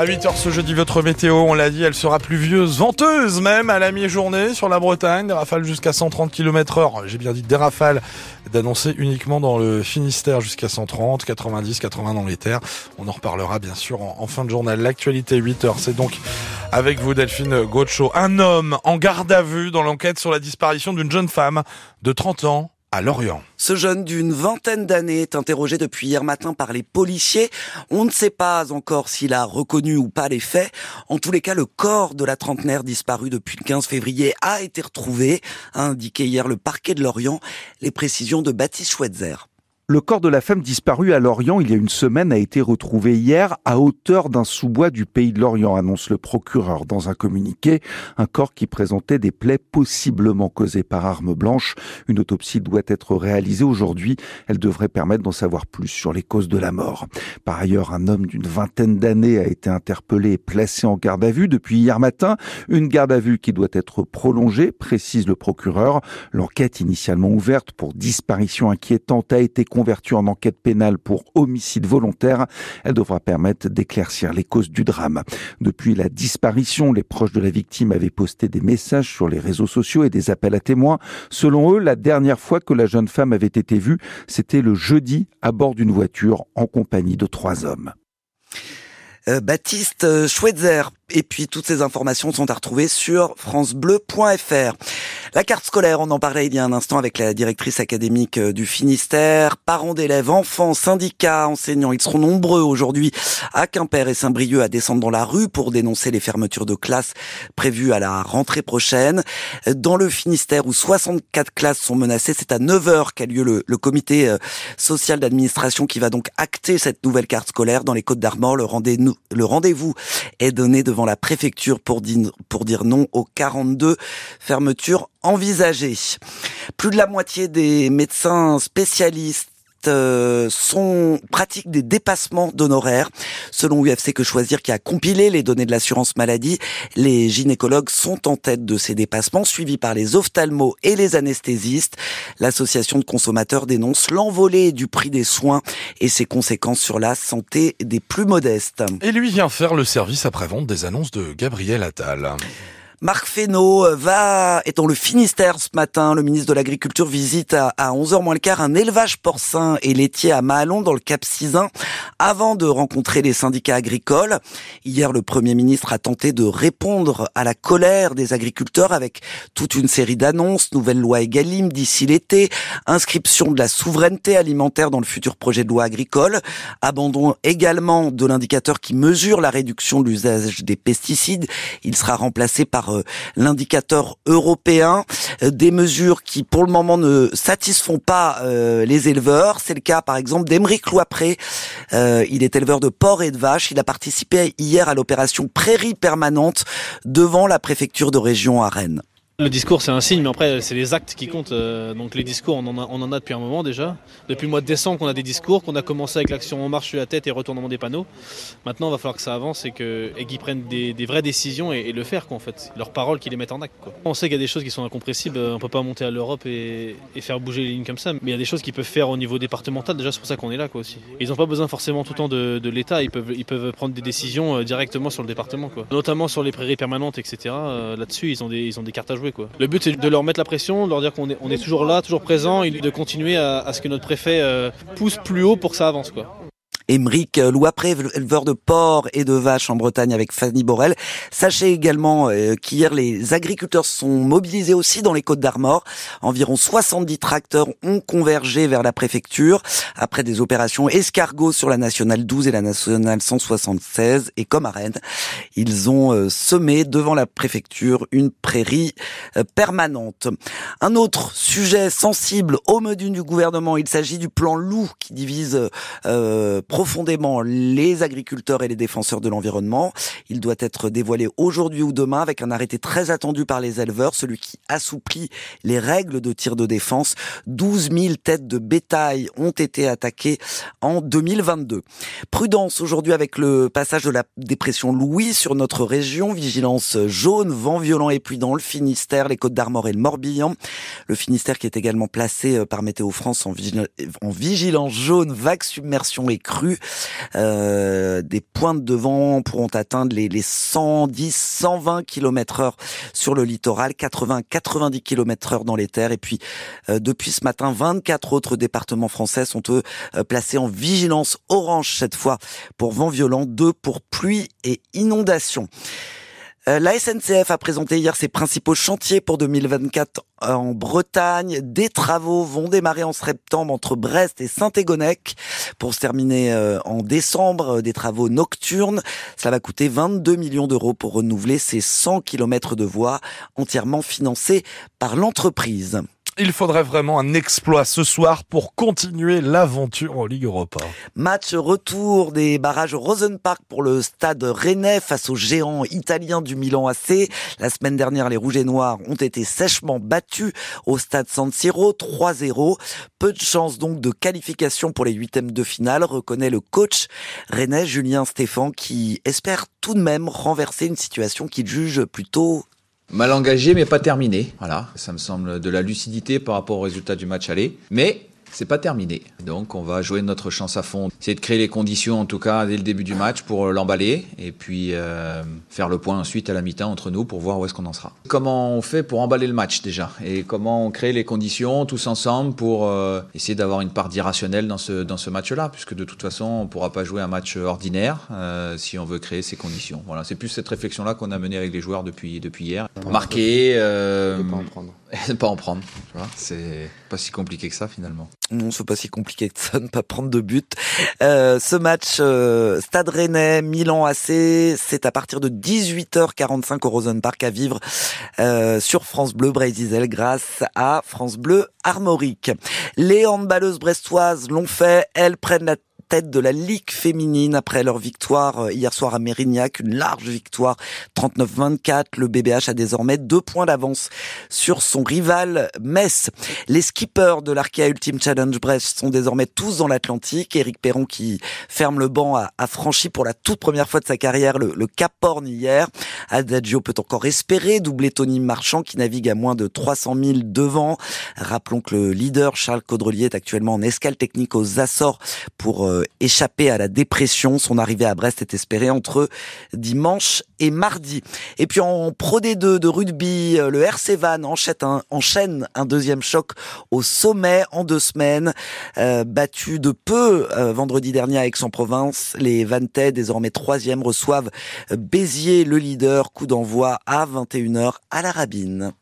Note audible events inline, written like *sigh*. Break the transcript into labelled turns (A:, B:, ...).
A: À 8h ce jeudi, votre météo, on l'a dit, elle sera pluvieuse, venteuse même à la mi-journée sur la Bretagne. Des rafales jusqu'à 130 km heure. J'ai bien dit des rafales d'annoncer uniquement dans le Finistère jusqu'à 130, 90, 80 dans les terres. On en reparlera bien sûr en, fin de journal. L'actualité 8h, c'est donc avec vous Delphine Gaucho. Un homme en garde à vue dans l'enquête sur la disparition d'une jeune femme de 30 ans à Lorient.
B: Ce jeune d'une vingtaine d'années est interrogé depuis hier matin par les policiers. On ne sait pas encore s'il a reconnu ou pas les faits. En tous les cas, le corps de la trentenaire disparue depuis le 15 février a été retrouvé, a indiqué hier le parquet de Lorient. Les précisions de Baptiste Schweitzer.
C: Le corps de la femme disparue à Lorient il y a une semaine a été retrouvé hier à hauteur d'un sous-bois du pays de Lorient, annonce le procureur dans un communiqué. Un corps qui présentait des plaies possiblement causées par arme blanche. Une autopsie doit être réalisée aujourd'hui. Elle devrait permettre d'en savoir plus sur les causes de la mort. Par ailleurs, un homme d'une vingtaine d'années a été interpellé et placé en garde à vue depuis hier matin. Une garde à vue qui doit être prolongée, précise le procureur. L'enquête initialement ouverte pour disparition inquiétante a été convertie en enquête pénale pour homicide volontaire. Elle devra permettre d'éclaircir les causes du drame. Depuis la disparition, les proches de la victime avaient posté des messages sur les réseaux sociaux et des appels à témoins. Selon eux, la dernière fois que la jeune femme avait été vue, c'était le jeudi à bord d'une voiture en compagnie de trois hommes.
B: Euh, Baptiste Schweitzer. Et puis toutes ces informations sont à retrouver sur francebleu.fr. La carte scolaire, on en parlait il y a un instant avec la directrice académique euh, du Finistère. Parents d'élèves, enfants, syndicats, enseignants, ils seront nombreux aujourd'hui à Quimper et Saint-Brieuc à descendre dans la rue pour dénoncer les fermetures de classes prévues à la rentrée prochaine. Dans le Finistère où 64 classes sont menacées, c'est à 9h qu'a lieu le, comité euh, social d'administration qui va donc acter cette nouvelle carte scolaire dans les Côtes d'Armor. Le rendez-vous est donné devant la préfecture pour dire, pour dire non aux 42 fermetures envisagées. Plus de la moitié des médecins spécialistes euh, sont pratiquent des dépassements d'honoraires. Selon UFC Que Choisir qui a compilé les données de l'assurance maladie, les gynécologues sont en tête de ces dépassements, suivis par les ophtalmos et les anesthésistes. L'association de consommateurs dénonce l'envolée du prix des soins et ses conséquences sur la santé des plus modestes.
A: Et lui vient faire le service après-vente des annonces de Gabriel Attal.
B: Marc Fesneau euh, va, étant le Finistère ce matin, le ministre de l'Agriculture visite à, 11h moins le quart un élevage porcin et laitier à Mahalon dans le Cap Cisin avant de rencontrer les syndicats agricoles. Hier, le Premier ministre a tenté de répondre à la colère des agriculteurs avec toute une série d'annonces, nouvelle loi Egalim d'ici l'été, inscription de la souveraineté alimentaire dans le futur projet de loi agricole, abandon également de l'indicateur qui mesure la réduction de l'usage des pesticides. Il sera remplacé par euh, l'indicateur européen, euh, des mesures qui pour le moment ne satisfont pas euh, les éleveurs. C'est le cas par exemple d'Emeric Loipré. il est éleveur de porcs et de vaches. Il a participé hier à l'opération Prairie permanente devant la préfecture de région à Rennes.
D: Le discours, c'est un signe, mais après, c'est les actes qui comptent. Euh, donc les discours, on en, a, depuis un moment déjà. Depuis le mois de décembre qu'on a des discours, qu'on a commencé avec l'action En marche sur la tête et retournement des panneaux. Maintenant, il va falloir que ça avance et qu'ils prennent des, vraies décisions et, le faire, quoi, en fait. Leurs paroles, qu'ils les mettent en acte. Quoi. On sait qu'il y a des choses qui sont incompressibles. On ne peut pas monter à l'Europe et, faire bouger les lignes comme ça. Mais il y a des choses qu'ils peuvent faire au niveau départemental. Déjà, c'est pour ça qu'on est là, quoi, aussi. Ils n'ont pas besoin forcément tout le temps de, l'État. Ils peuvent, prendre des décisions euh, directement sur le département, quoi. Notamment sur les prairies permanentes, etc. Euh, là-dessus, ils ils ont des cartes à jouer, Le but, c'est de leur mettre la pression, de leur dire qu'on est, toujours là, toujours présent, et de continuer à, ce que notre préfet euh, pousse plus haut pour que ça avance.
B: Émeric Louapré, éleveur de porcs et de vaches en Bretagne avec Fanny Borel. Sachez également euh, qu'hier, les agriculteurs sont mobilisés aussi dans les Côtes d'Armor. Environ 70 tracteurs ont convergé vers la préfecture après des opérations escargots sur la nationale 12 et la nationale 176. Et comme à Rennes, ils ont euh, semé devant la préfecture une prairie euh, permanente. Un autre sujet sensible au menu du gouvernement, il s'agit du plan loup qui divise euh, profondément les agriculteurs et les défenseurs de l'environnement. Il doit être dévoilé aujourd'hui ou demain avec un arrêté très attendu par les éleveurs, celui qui assouplit les règles de tir de défense. 12 000 têtes de bétail ont été attaquées en 2022. Prudence aujourd'hui avec le passage de la dépression Louis sur notre région. Vigilance jaune, vent violent et pluie dans le Finistère, les Côtes d'Armor et le Morbihan. Le Finistère qui est également placé euh, par Météo France en, vigilance jaune, vague submersion et crue Euh, des pointes de vent pourront atteindre les, les 110, 120 km heure sur le littoral, 80, 90 km heure dans les terres. Et puis, euh, depuis ce matin, 24 autres départements français sont eux euh, placés en vigilance orange cette fois pour vent violent, deux pour pluie et inondation. Euh, la SNCF a présenté hier ses principaux chantiers pour 2024 en Bretagne. Des travaux vont démarrer en septembre entre Brest et Saint-Égonec pour se terminer euh, en décembre. Des travaux nocturnes. Ça va coûter 22 millions d'euros pour renouveler ces 100 km de voies entièrement financés par l'entreprise.
A: Il faudrait vraiment un exploit ce soir pour continuer l'aventure en Ligue Europa.
B: Match retour des barrages Rosenpark pour le stade rennais face aux géants italiens du Milan AC. La semaine dernière, les Rouges et Noirs ont été sèchement battus au stade San Siro 3-0. Peu de chance donc de qualification pour les huitièmes de finale, reconnaît le coach rennais Julien Stéphan qui espère tout de même renverser une situation qu'il juge plutôt
E: Mal engagé, mais pas terminé. Voilà, ça me semble de la lucidité par rapport au résultat du match aller. Mais c'est pas terminé. Donc on va jouer notre chance à fond. C'est de créer les conditions en tout cas dès le début du match pour l'emballer et puis euh, faire le point ensuite à la mi-temps entre nous pour voir où est-ce qu'on en sera. Comment on fait pour emballer le match déjà? Et comment on crée les conditions tous ensemble pour euh, essayer d'avoir une part d'irrationnel dans ce, dans ce match-là? Puisque de toute façon on pourra pas jouer un match ordinaire euh, si on veut créer ces conditions. Voilà, c'est plus cette réflexion-là qu'on a menée avec les joueurs depuis, depuis hier. Marquer... Euh,
F: pas en prendre. *laughs*
E: pas en prendre. Tu vois, c'est pas si compliqué que ça finalement.
B: Non, c'est pas si compliqué que ça, *laughs* ne pas prendre de but. Euh, ce match euh, Stade Rennais, Milan AC, c'est à partir de 18h45 au Rosenpark à vivre euh, sur France Bleu Brésil grâce à France Bleu Armorique. Les handballeuses brestoises l'ont fait, elles prennent la tête de la Ligue féminine après leur victoire euh, hier soir à Mérignac, une large victoire 39-24. Le BBH a désormais deux points d'avance sur son rival Metz. Les skippers de l'Arkea Ultimate Challenge Brest sont désormais tous dans l'Atlantique. Eric Perron qui ferme le banc a, a, franchi pour la toute première fois de sa carrière le, le Cap Horn hier. Adagio peut encore espérer doubler Tony Marchand qui navigue à moins de 300 000 devant. Rappelons que le leader Charles Caudrelier est actuellement en escale technique aux Açores pour euh, échapper à la dépression. Son arrivée à Brest est espérée entre dimanche et mardi. Et puis en Pro D2 de rugby, le RC Van enchaîne un, enchaîne un deuxième choc au sommet en deux semaines. Euh, battu de peu euh, vendredi dernier à Aix-en-Provence, les Vantais, désormais troisième, reçoivent Béziers, le leader. Coup d'envoi à 21h à la Rabine.